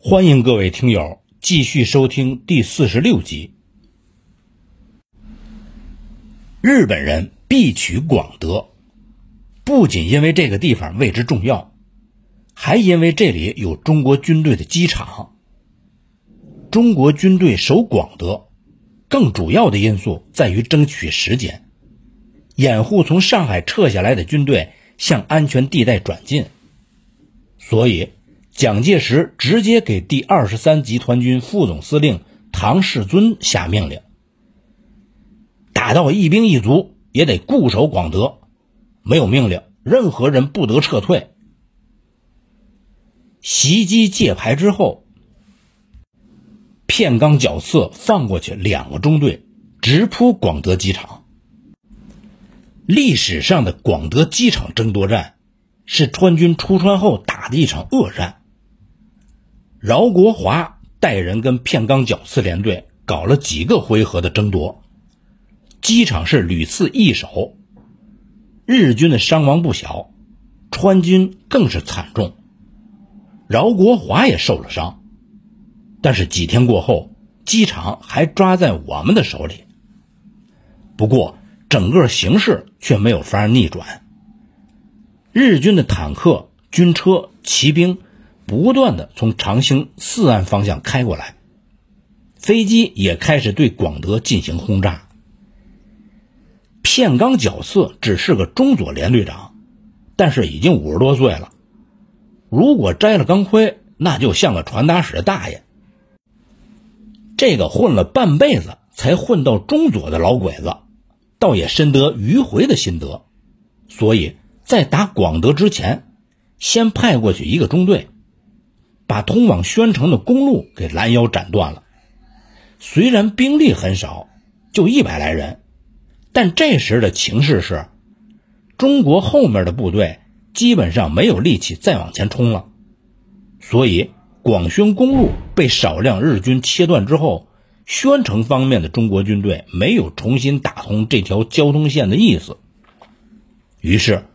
欢迎各位听友继续收听第四十六集。日本人必取广德，不仅因为这个地方位置重要，还因为这里有中国军队的机场。中国军队守广德，更主要的因素在于争取时间，掩护从上海撤下来的军队向安全地带转进。所以。蒋介石直接给第二十三集团军副总司令唐世尊下命令：打到一兵一卒也得固守广德，没有命令，任何人不得撤退。袭击界牌之后，片冈角次放过去两个中队，直扑广德机场。历史上的广德机场争夺战，是川军出川后打的一场恶战。饶国华带人跟片冈角次联队搞了几个回合的争夺，机场是屡次易手，日军的伤亡不小，川军更是惨重，饶国华也受了伤，但是几天过后，机场还抓在我们的手里。不过整个形势却没有法逆转，日军的坦克、军车、骑兵。不断的从长兴四岸方向开过来，飞机也开始对广德进行轰炸。片冈角次只是个中佐连队长，但是已经五十多岁了。如果摘了钢盔，那就像个传达室的大爷。这个混了半辈子才混到中佐的老鬼子，倒也深得迂回的心得。所以在打广德之前，先派过去一个中队。把通往宣城的公路给拦腰斩断了。虽然兵力很少，就一百来人，但这时的情势是，中国后面的部队基本上没有力气再往前冲了。所以广宣公路被少量日军切断之后，宣城方面的中国军队没有重新打通这条交通线的意思。于是。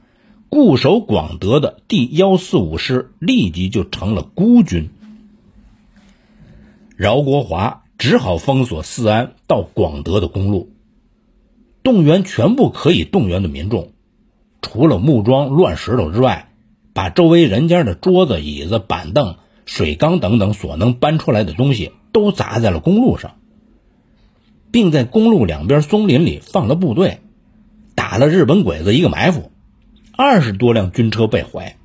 固守广德的第幺四五师立即就成了孤军，饶国华只好封锁四安到广德的公路，动员全部可以动员的民众，除了木桩、乱石头之外，把周围人家的桌子、椅子、板凳、水缸等等所能搬出来的东西都砸在了公路上，并在公路两边松林里放了部队，打了日本鬼子一个埋伏。二十多辆军车被毁。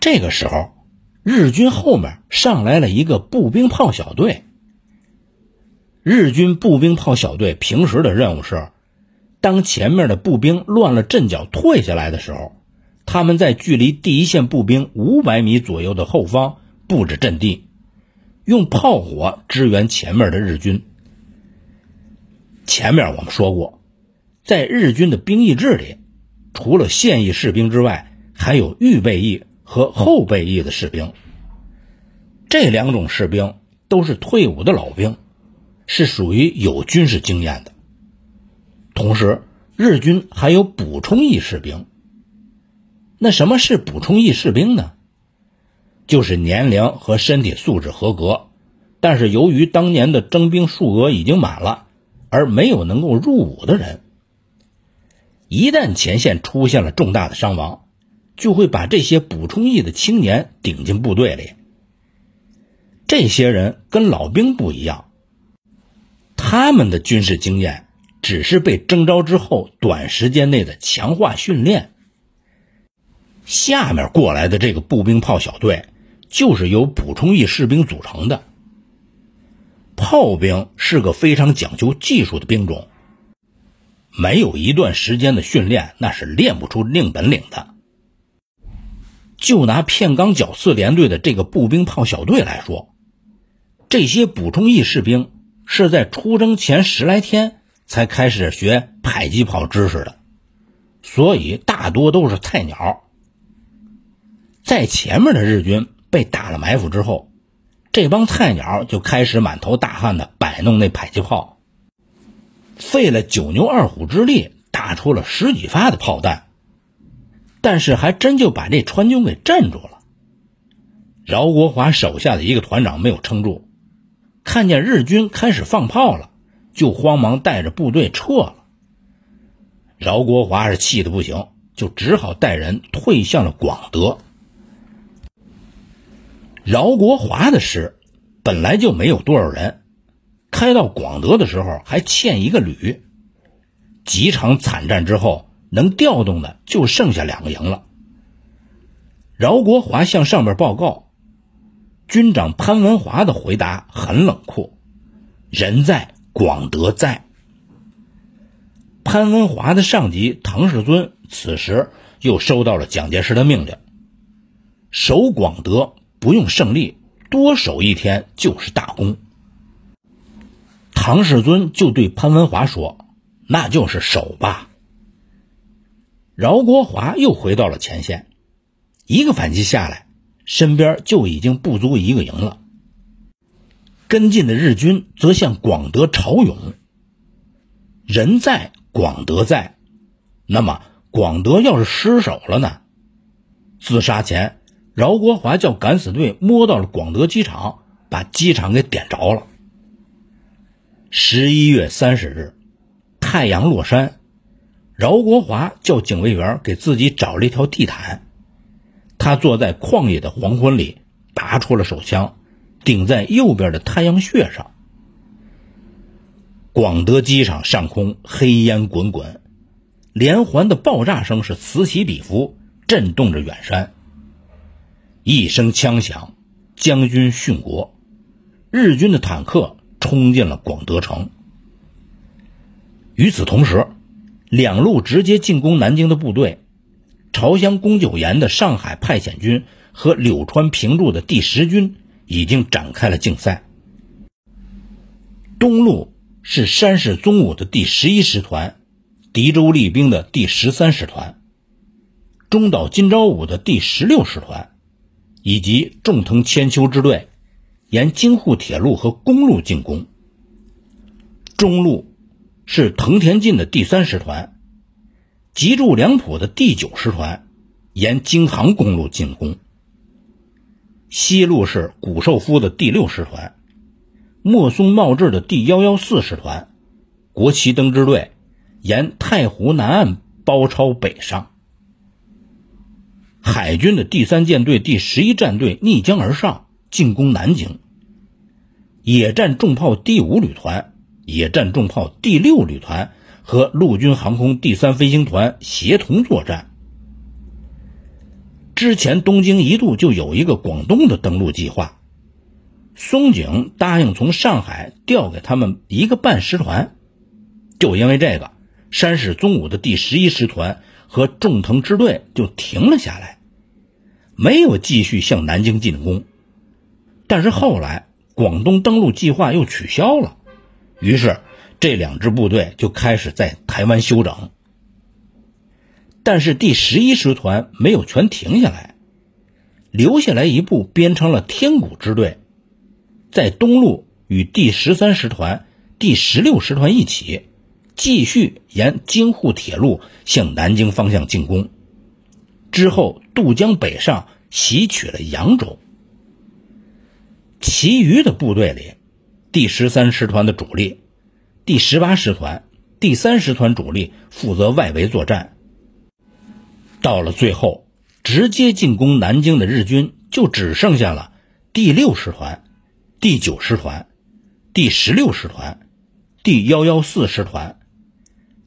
这个时候，日军后面上来了一个步兵炮小队。日军步兵炮小队平时的任务是，当前面的步兵乱了阵脚退下来的时候，他们在距离第一线步兵五百米左右的后方布置阵地，用炮火支援前面的日军。前面我们说过，在日军的兵役制里。除了现役士兵之外，还有预备役和后备役的士兵。这两种士兵都是退伍的老兵，是属于有军事经验的。同时，日军还有补充役士兵。那什么是补充役士兵呢？就是年龄和身体素质合格，但是由于当年的征兵数额已经满了，而没有能够入伍的人。一旦前线出现了重大的伤亡，就会把这些补充役的青年顶进部队里。这些人跟老兵不一样，他们的军事经验只是被征召之后短时间内的强化训练。下面过来的这个步兵炮小队，就是由补充役士兵组成的。炮兵是个非常讲究技术的兵种。没有一段时间的训练，那是练不出硬本领的。就拿片冈角四连队的这个步兵炮小队来说，这些补充役士兵是在出征前十来天才开始学迫击炮知识的，所以大多都是菜鸟。在前面的日军被打了埋伏之后，这帮菜鸟就开始满头大汗的摆弄那迫击炮。费了九牛二虎之力，打出了十几发的炮弹，但是还真就把这川军给镇住了。饶国华手下的一个团长没有撑住，看见日军开始放炮了，就慌忙带着部队撤了。饶国华是气得不行，就只好带人退向了广德。饶国华的师本来就没有多少人，开到广德的时候还欠一个旅。几场惨战之后，能调动的就剩下两个营了。饶国华向上边报告。军长潘文华的回答很冷酷：“人在广德在。”潘文华的上级唐世尊此时又收到了蒋介石的命令：守广德不用胜利，多守一天就是大功。唐世尊就对潘文华说：“那就是守吧。”饶国华又回到了前线，一个反击下来。身边就已经不足一个营了，跟进的日军则向广德朝涌。人在广德在，那么广德要是失守了呢？自杀前，饶国华叫敢死队摸到了广德机场，把机场给点着了。十一月三十日，太阳落山，饶国华叫警卫员给自己找了一条地毯。他坐在旷野的黄昏里，拔出了手枪，顶在右边的太阳穴上。广德机场上空黑烟滚滚，连环的爆炸声是此起彼伏，震动着远山。一声枪响，将军殉国，日军的坦克冲进了广德城。与此同时，两路直接进攻南京的部队。朝香宫九岩的上海派遣军和柳川平助的第十军已经展开了竞赛。东路是山势宗武的第十一师团、敌州立兵的第十三师团、中岛金朝武的第十六师团，以及重藤千秋支队，沿京沪铁路和公路进攻。中路是藤田进的第三师团。吉住良浦的第九师团沿京杭公路进攻。西路是谷寿夫的第六师团，莫松茂志的第幺幺四师团，国旗灯支队沿太湖南岸包抄北上。海军的第三舰队第十一战队逆江而上进攻南京。野战重炮第五旅团、野战重炮第六旅团。和陆军航空第三飞行团协同作战。之前东京一度就有一个广东的登陆计划，松井答应从上海调给他们一个半师团，就因为这个，山势宗武的第十一师团和重藤支队就停了下来，没有继续向南京进攻。但是后来广东登陆计划又取消了，于是。这两支部队就开始在台湾休整，但是第十一师团没有全停下来，留下来一部编成了天谷支队，在东路与第十三师团、第十六师团一起，继续沿京沪铁路向南京方向进攻，之后渡江北上，袭取了扬州。其余的部队里，第十三师团的主力。第十八师团、第三师团主力负责外围作战。到了最后，直接进攻南京的日军就只剩下了第六师团、第九师团、第十六师团、第幺幺四师团、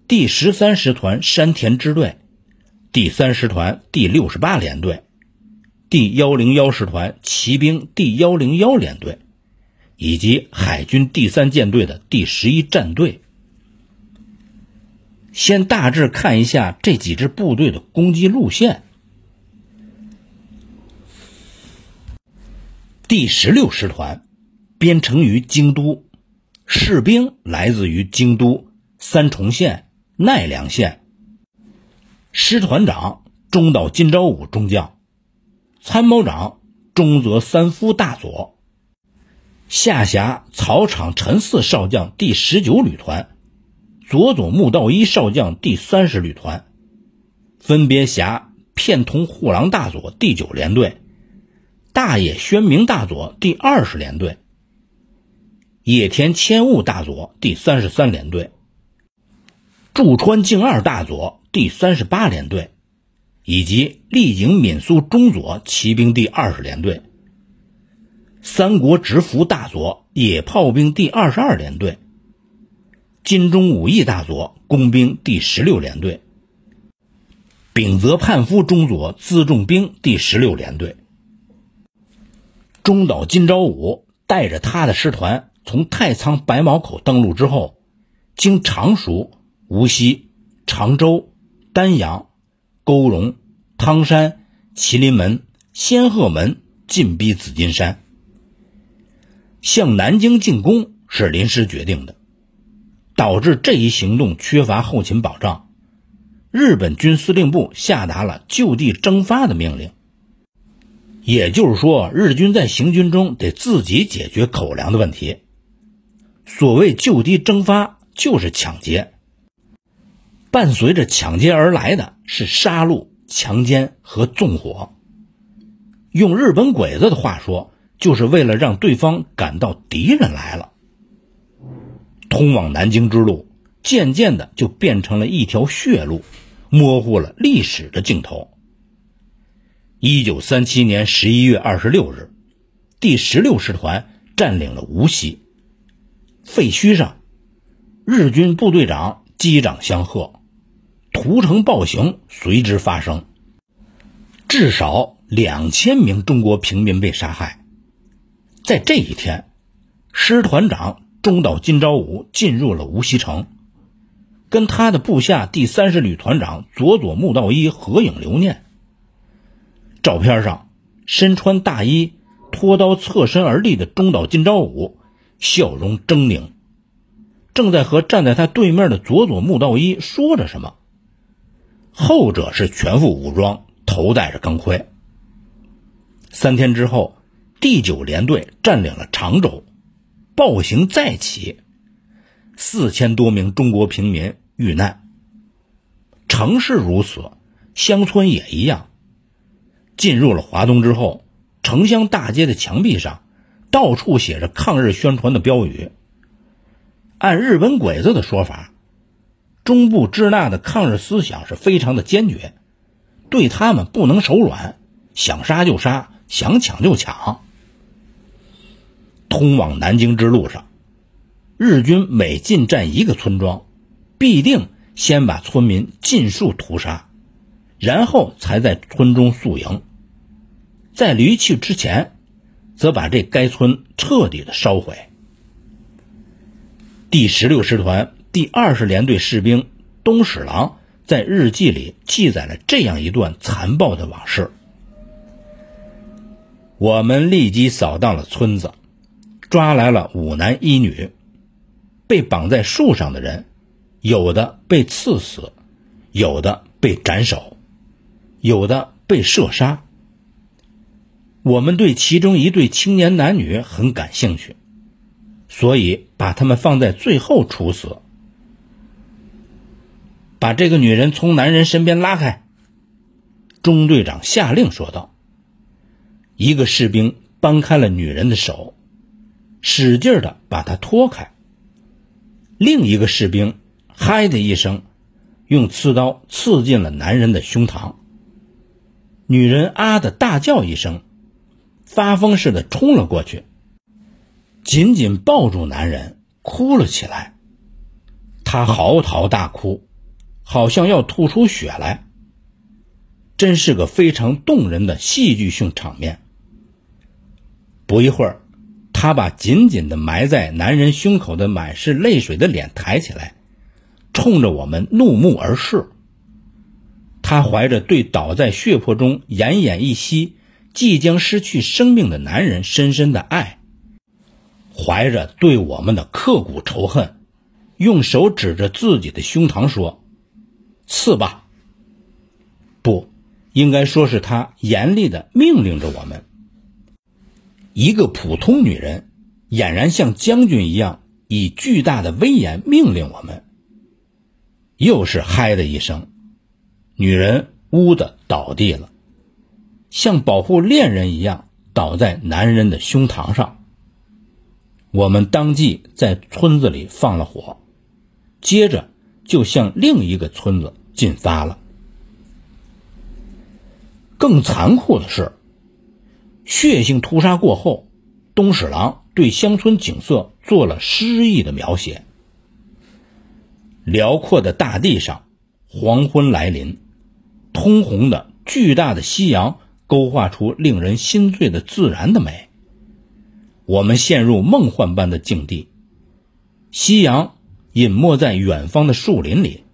第十三师团山田支队、第三师团第六十八联队、第幺零幺师团骑兵第幺零幺联队。以及海军第三舰队的第十一战队，先大致看一下这几支部队的攻击路线。第十六师团编成于京都，士兵来自于京都、三重县、奈良县。师团长中岛金朝武中将，参谋长中泽三夫大佐。下辖草场陈四少将第十九旅团，佐佐木道一少将第三十旅团，分别辖片桐护郎大佐第九联队、大野宣明大佐第二十联队、野田千务大佐第三十三联队、驻川敬二大佐第三十八联队，以及丽景闽苏中佐骑兵第二十联队、三国直服大佐野炮兵第二十二联队、金中武义大佐工兵第十六联队。丙泽判夫中佐辎重兵第十六联队，中岛今朝武带着他的师团从太仓白毛口登陆之后，经常熟、无锡、常州、丹阳、沟荣、汤山、麒麟门、仙鹤门进逼紫金山。向南京进攻是临时决定的，导致这一行动缺乏后勤保障。日本军司令部下达了就地蒸发的命令，也就是说，日军在行军中得自己解决口粮的问题。所谓就地蒸发，就是抢劫。伴随着抢劫而来的是杀戮、强奸和纵火。用日本鬼子的话说，就是为了让对方感到敌人来了。通往南京之路渐渐的就变成了一条血路。模糊了历史的镜头。一九三七年十一月二十六日，第十六师团占领了无锡。废墟上，日军部队长击掌相贺，屠城暴行随之发生，至少两千名中国平民被杀害。在这一天，师团长中岛今朝武进入了无锡城。跟他的部下第三十旅团长佐佐木道一合影留念。照片上，身穿大衣、拖刀侧身而立的中岛今朝武，笑容狰狞，正在和站在他对面的佐佐木道一说着什么。后者是全副武装，头戴着钢盔。三天之后，第九联队占领了常州，暴行再起，四千多名中国平民。遇难，城市如此，乡村也一样。进入了华东之后，城乡大街的墙壁上，到处写着抗日宣传的标语。按日本鬼子的说法，中部支那的抗日思想是非常的坚决，对他们不能手软，想杀就杀，想抢就抢。通往南京之路上，日军每进占一个村庄。必定先把村民尽数屠杀，然后才在村中宿营。在离去之前，则把这该村彻底的烧毁。第十六师团第二十联队士兵东史郎在日记里记载了这样一段残暴的往事：我们立即扫荡了村子，抓来了五男一女，被绑在树上的人。有的被刺死，有的被斩首，有的被射杀。我们对其中一对青年男女很感兴趣，所以把他们放在最后处死。把这个女人从男人身边拉开。中队长下令说道。一个士兵搬开了女人的手，使劲的把她拖开。另一个士兵。嗨的一声，用刺刀刺进了男人的胸膛。女人啊的大叫一声，发疯似的冲了过去，紧紧抱住男人，哭了起来。她嚎啕大哭，好像要吐出血来。真是个非常动人的戏剧性场面。不一会儿，她把紧紧的埋在男人胸口的满是泪水的脸抬起来。冲着我们怒目而视，他怀着对倒在血泊中奄奄一息、即将失去生命的男人深深的爱，怀着对我们的刻骨仇恨，用手指着自己的胸膛说：“刺吧！”不，应该说是他严厉的命令着我们。一个普通女人，俨然像将军一样，以巨大的威严命令我们。又是嗨的一声，女人呜的倒地了，像保护恋人一样倒在男人的胸膛上。我们当即在村子里放了火，接着就向另一个村子进发了。更残酷的是，血腥屠杀过后，东史郎对乡村景色做了诗意的描写。辽阔的大地上，黄昏来临，通红的巨大的夕阳勾画出令人心醉的自然的美。我们陷入梦幻般的境地，夕阳隐没在远方的树林里，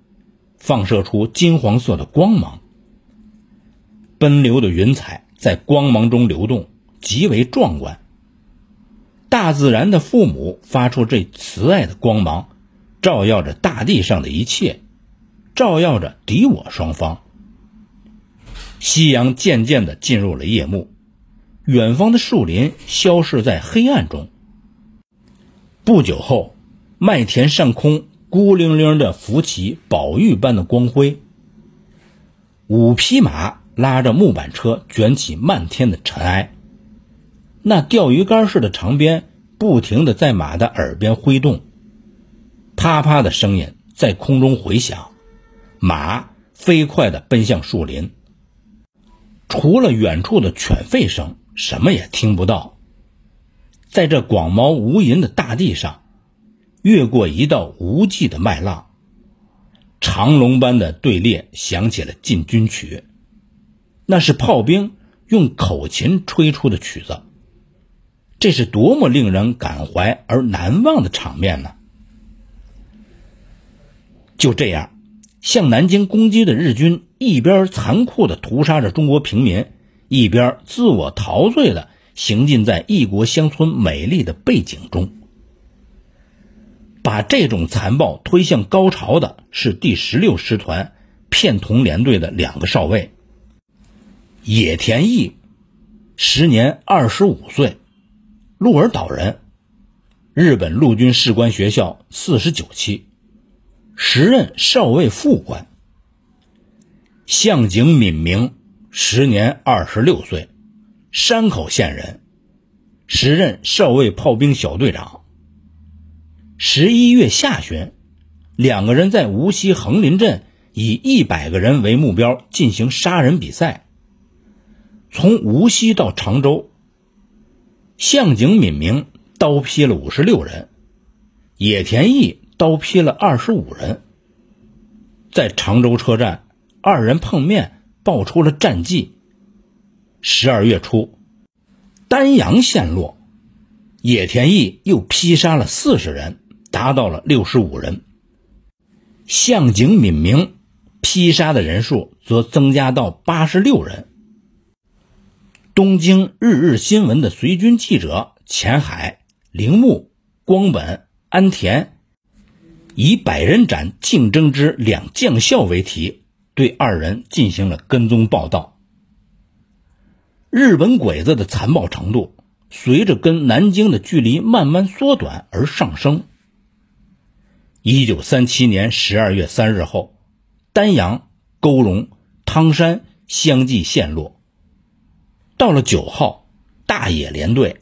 放射出金黄色的光芒。奔流的云彩在光芒中流动，极为壮观。大自然的父母发出这慈爱的光芒，照耀着大地上的一切，照耀着敌我双方。夕阳渐渐的进入了夜幕，远方的树林消失在黑暗中。不久后，麦田上空孤零零的浮起宝玉般的光辉。五匹马。拉着木板车卷起漫天的尘埃，那钓鱼竿似的长鞭不停的在马的耳边挥动，啪啪的声音在空中回响，马飞快的奔向树林。除了远处的犬吠声，什么也听不到。在这广袤无垠的大地上，越过一道无际的麦浪，长龙般的队列响起了进军曲。那是炮兵用口琴吹出的曲子，这是多么令人感怀而难忘的场面呢？就这样，向南京攻击的日军一边残酷的屠杀着中国平民，一边自我陶醉的行进在异国乡村美丽的背景中。把这种残暴推向高潮的是第十六师团片桐联队的两个少尉。野田义，时年二十五岁，鹿儿岛人，日本陆军士官学校四十九期，时任少尉副官。向井敏明，时年二十六岁，山口县人，时任少尉炮兵小队长。十一月下旬，两个人在无锡横林镇以一百个人为目标进行杀人比赛。从无锡到常州，向井敏明刀劈了五十六人，野田毅刀劈了二十五人。在常州车站，二人碰面，报出了战绩。十二月初，丹阳陷落，野田毅又劈杀了四十人，达到了六十五人。向井敏明劈杀的人数则增加到八十六人。东京日日新闻的随军记者浅海、铃木、光本、安田，以“百人斩竞争之两将校”为题，对二人进行了跟踪报道。日本鬼子的残暴程度，随着跟南京的距离慢慢缩短而上升。一九三七年十二月三日后，丹阳、沟龙、汤山相继陷落。到了九号，大野联队、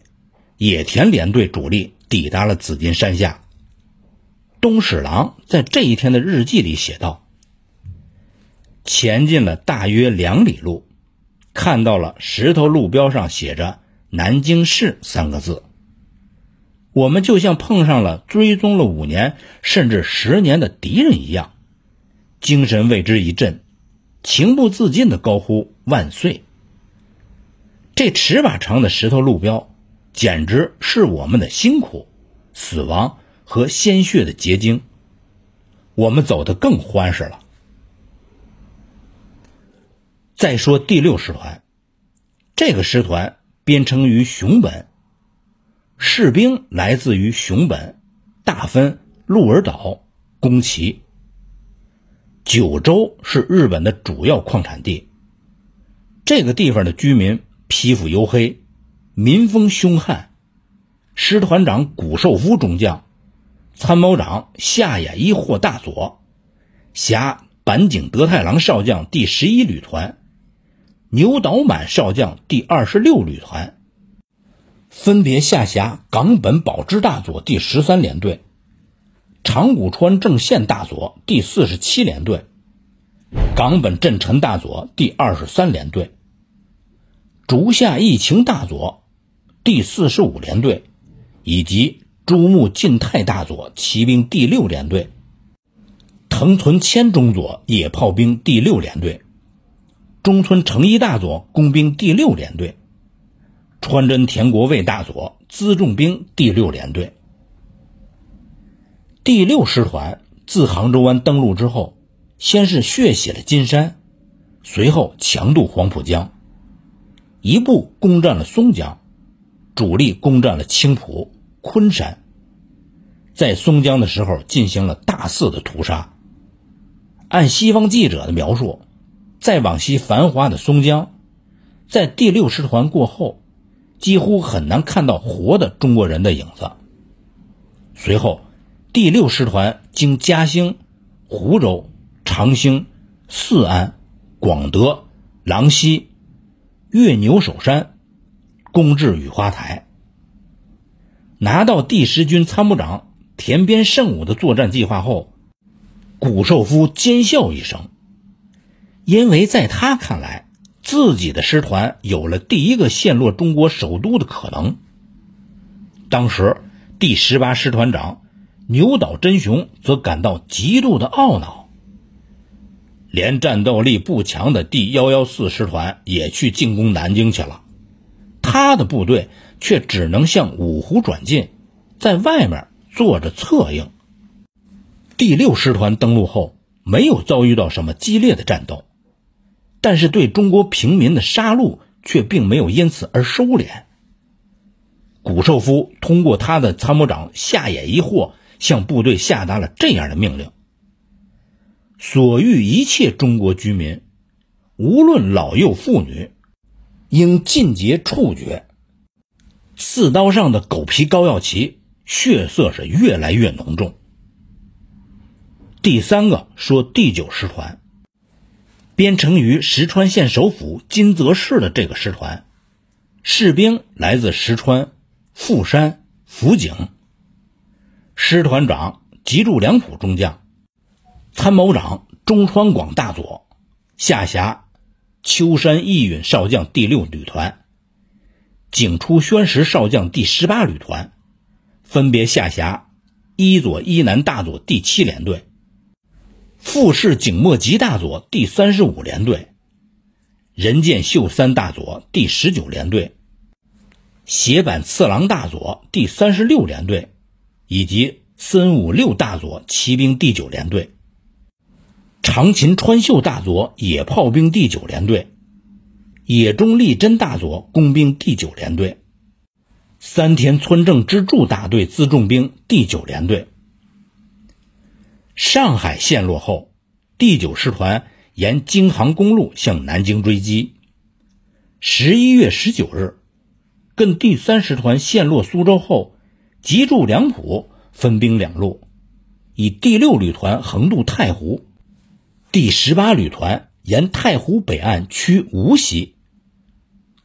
野田联队主力抵达了紫金山下。东史郎在这一天的日记里写道：“前进了大约两里路，看到了石头路标上写着‘南京市’三个字。我们就像碰上了追踪了五年甚至十年的敌人一样，精神为之一振，情不自禁的高呼‘万岁’。”这尺把长的石头路标，简直是我们的辛苦、死亡和鲜血的结晶。我们走得更欢实了。再说第六师团，这个师团编成于熊本，士兵来自于熊本、大分、鹿儿岛、宫崎。九州是日本的主要矿产地，这个地方的居民。皮肤黝黑，民风凶悍。师团长谷寿夫中将，参谋长下野一霍大佐，辖板井德太郎少将第十一旅团，牛岛满少将第二十六旅团，分别下辖冈本宝之大佐第十三联队、长谷川正宪大佐第四十七联队、冈本镇臣大佐第二十三联队、竹下义晴大佐第四十五联队，以及朱木进太大佐骑兵第六联队、藤村千中佐野炮兵第六联队、中村诚一大佐工兵第六联队。川真田国卫大佐辎重兵第六联队，第六师团自杭州湾登陆之后，先是血洗了金山，随后强渡黄浦江，一部攻占了松江，主力攻占了青浦、昆山，在松江的时候进行了大肆的屠杀。按西方记者的描述，再往西繁华的松江，在第六师团过后。几乎很难看到活的中国人的影子。随后，第六师团经嘉兴、湖州、长兴、四安、广德、郎溪，越牛首山，攻至雨花台，拿到第十军参谋长田边胜武的作战计划后，谷寿夫尖笑一声，因为在他看来。自己的师团有了第一个陷落中国首都的可能。当时，第十八师团长牛岛真雄则感到极度的懊恼。连战斗力不强的第幺幺四师团也去进攻南京去了，他的部队却只能向五湖转进，在外面坐着策应。第六师团登陆后，没有遭遇到什么激烈的战斗。但是对中国平民的杀戮却并没有因此而收敛。谷寿夫通过他的参谋长夏野一货，向部队下达了这样的命令：所遇一切中国居民，无论老幼妇女，应尽皆处决。刺刀上的狗皮膏药旗，血色是越来越浓重。第三个说第九师团。编成于石川县首府金泽市的这个师团，士兵来自石川、富山、福井。师团长吉住良辅中将，参谋长中川广大佐，下辖秋山义允少将第六旅团，景出宣实少将第十八旅团，分别下辖伊佐伊南大佐第七联队。富士景墨吉大佐第三十五联队，人见秀三大佐第十九联队，斜坂次郎大佐第三十六联队，以及森武六大佐骑兵第九联队，长秦川秀大佐野炮兵第九联队，野中立真大佐工兵第九联队，三田村正之助大队辎重兵第九联队。上海陷落后，第九师团沿京杭公路向南京追击。十一月十九日，跟第三师团陷落苏州后，急住两浦分兵两路，以第六旅团横渡太湖，第十八旅团沿太湖北岸趋无锡。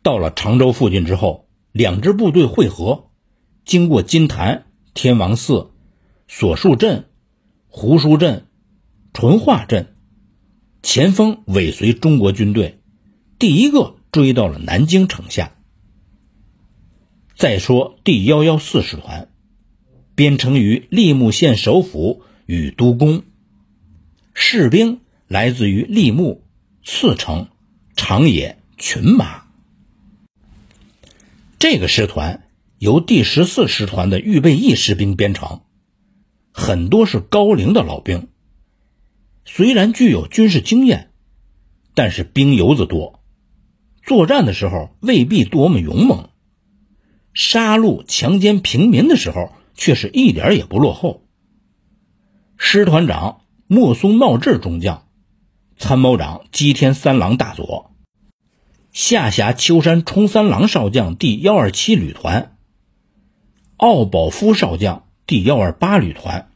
到了常州附近之后，两支部队会合，经过金坛、天王寺、所树镇。胡书镇、淳化镇，前锋尾随中国军队，第一个追到了南京城下。再说第幺幺四师团，编成于利木县首府与都宫，士兵来自于利木、次城、长野、群马。这个师团由第十四师团的预备役士兵编成。很多是高龄的老兵，虽然具有军事经验，但是兵油子多，作战的时候未必多么勇猛，杀戮强奸平民的时候却是一点也不落后。师团长莫松茂志中将，参谋长吉田三郎大佐，下辖秋山冲三郎少将第幺二七旅团，奥保夫少将。第幺二八旅团。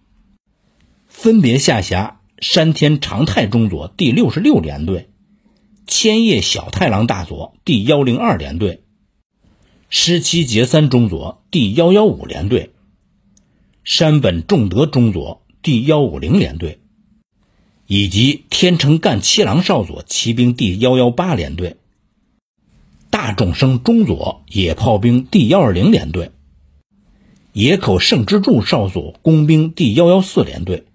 分别下辖山田长泰中佐第六十六联队、千叶小太郎大佐第幺零二联队、十七节三中佐第幺幺五联队、山本重德中佐第幺五零联队，以及天成干七郎少佐骑兵第幺幺八联队、大众生中佐野炮兵第幺二零联队、野口胜之助少佐工兵第幺幺四联队、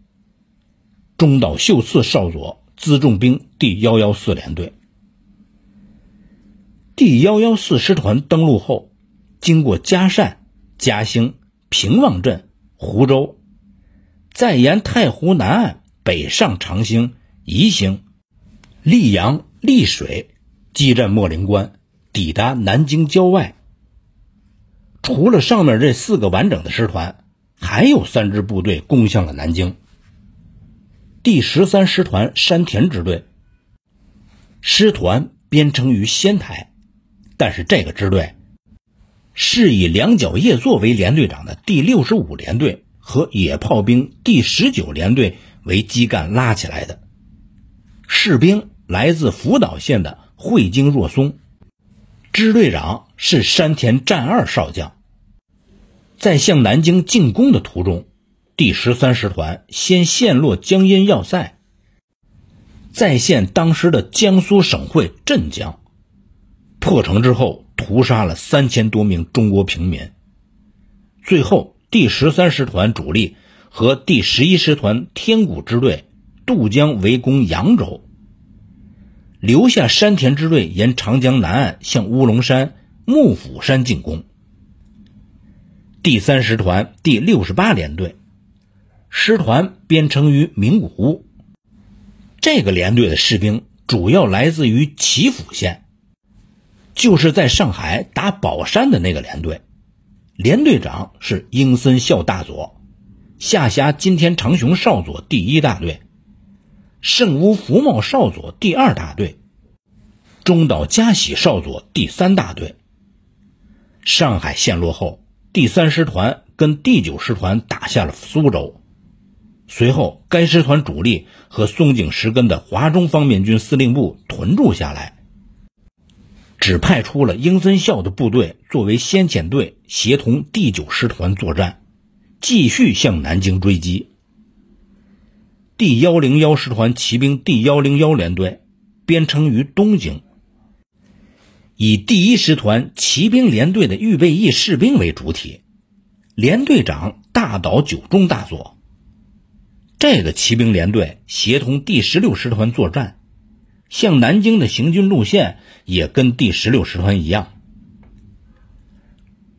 中岛秀次少佐辎重兵第幺幺四联队。第幺幺四师团登陆后，经过嘉善、嘉兴、平望镇、湖州，再沿太湖南岸北上长兴、宜兴、溧阳、溧水，激战莫陵关，抵达南京郊外。除了上面这四个完整的师团，还有三支部队攻向了南京。第十三师团山田支队，师团编成于仙台。但是这个支队是以两角叶作为连队长的第六十五联队和野炮兵第十九联队为基干拉起来的，士兵来自福岛县的汇京若松，支队长是山田战二少将。在向南京进攻的途中，第十三师团先陷落江阴要塞，再现当时的江苏省会镇江。破城之后，屠杀了三千多名中国平民。最后，第十三师团主力和第十一师团天谷支队渡江围攻扬州，留下山田支队沿长江南岸向乌龙山、幕府山进攻。第三师团第六十八联队，师团编成于名古屋。这个连队的士兵主要来自于岐阜县。就是在上海打宝山的那个连队，连队长是英森孝大佐，下辖今天长雄少佐第一大队，圣屋福茂少佐第二大队，中岛嘉喜少佐第三大队。上海陷落后，第三师团跟第九师团打下了苏州，随后该师团主力和松井石根的华中方面军司令部屯驻下来。只派出了英森孝的部队作为先遣队，协同第九师团作战，继续向南京追击。第幺零幺师团骑兵第幺零幺联队编成于东京，以第一师团骑兵联队的预备役士兵为主体，连队长大岛久中大佐。这个骑兵联队协同第十六师团作战。向南京的行军路线也跟第十六师团一样。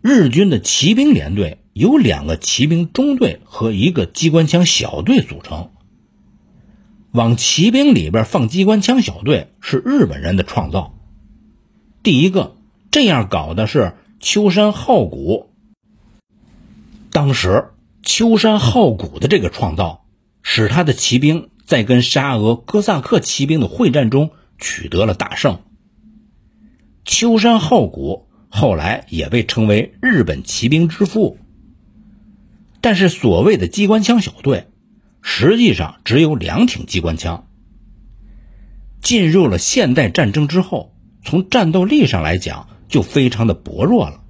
日军的骑兵连队由两个骑兵中队和一个机关枪小队组成。往骑兵里边放机关枪小队是日本人的创造。第一个这样搞的是秋山浩古。当时秋山浩古的这个创造，使他的骑兵。在跟沙俄哥萨克骑兵的会战中取得了大胜。秋山浩古后来也被称为日本骑兵之父。但是所谓的机关枪小队，实际上只有两挺机关枪。进入了现代战争之后，从战斗力上来讲就非常的薄弱了，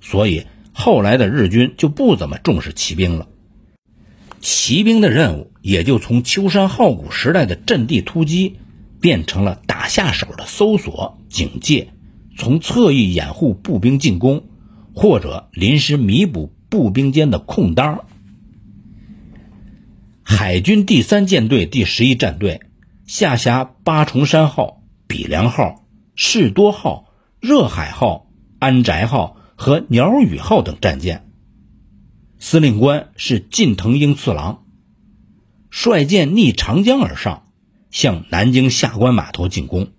所以后来的日军就不怎么重视骑兵了。骑兵的任务也就从秋山浩古时代的阵地突击，变成了打下手的搜索、警戒，从侧翼掩护步兵进攻，或者临时弥补步兵间的空当。海军第三舰队第十一战队下辖八重山号、比良号、士多号、热海号、安宅号和鸟羽号等战舰。司令官是近藤英次郎，率舰逆长江而上，向南京下关码头进攻。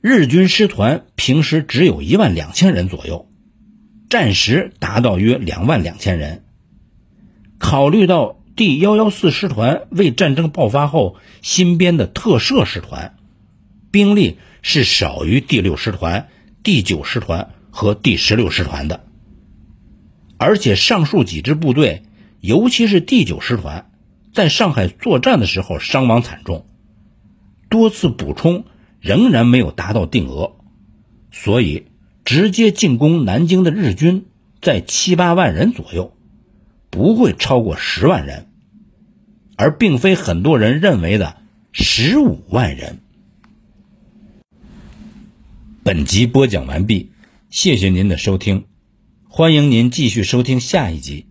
日军师团平时只有一万两千人左右，战时达到约两万两千人。考虑到第幺幺四师团为战争爆发后新编的特设师团，兵力是少于第六师团、第九师团和第十六师团的。而且上述几支部队，尤其是第九师团，在上海作战的时候伤亡惨重，多次补充仍然没有达到定额，所以直接进攻南京的日军在七八万人左右，不会超过十万人，而并非很多人认为的十五万人。本集播讲完毕，谢谢您的收听，欢迎您继续收听下一集。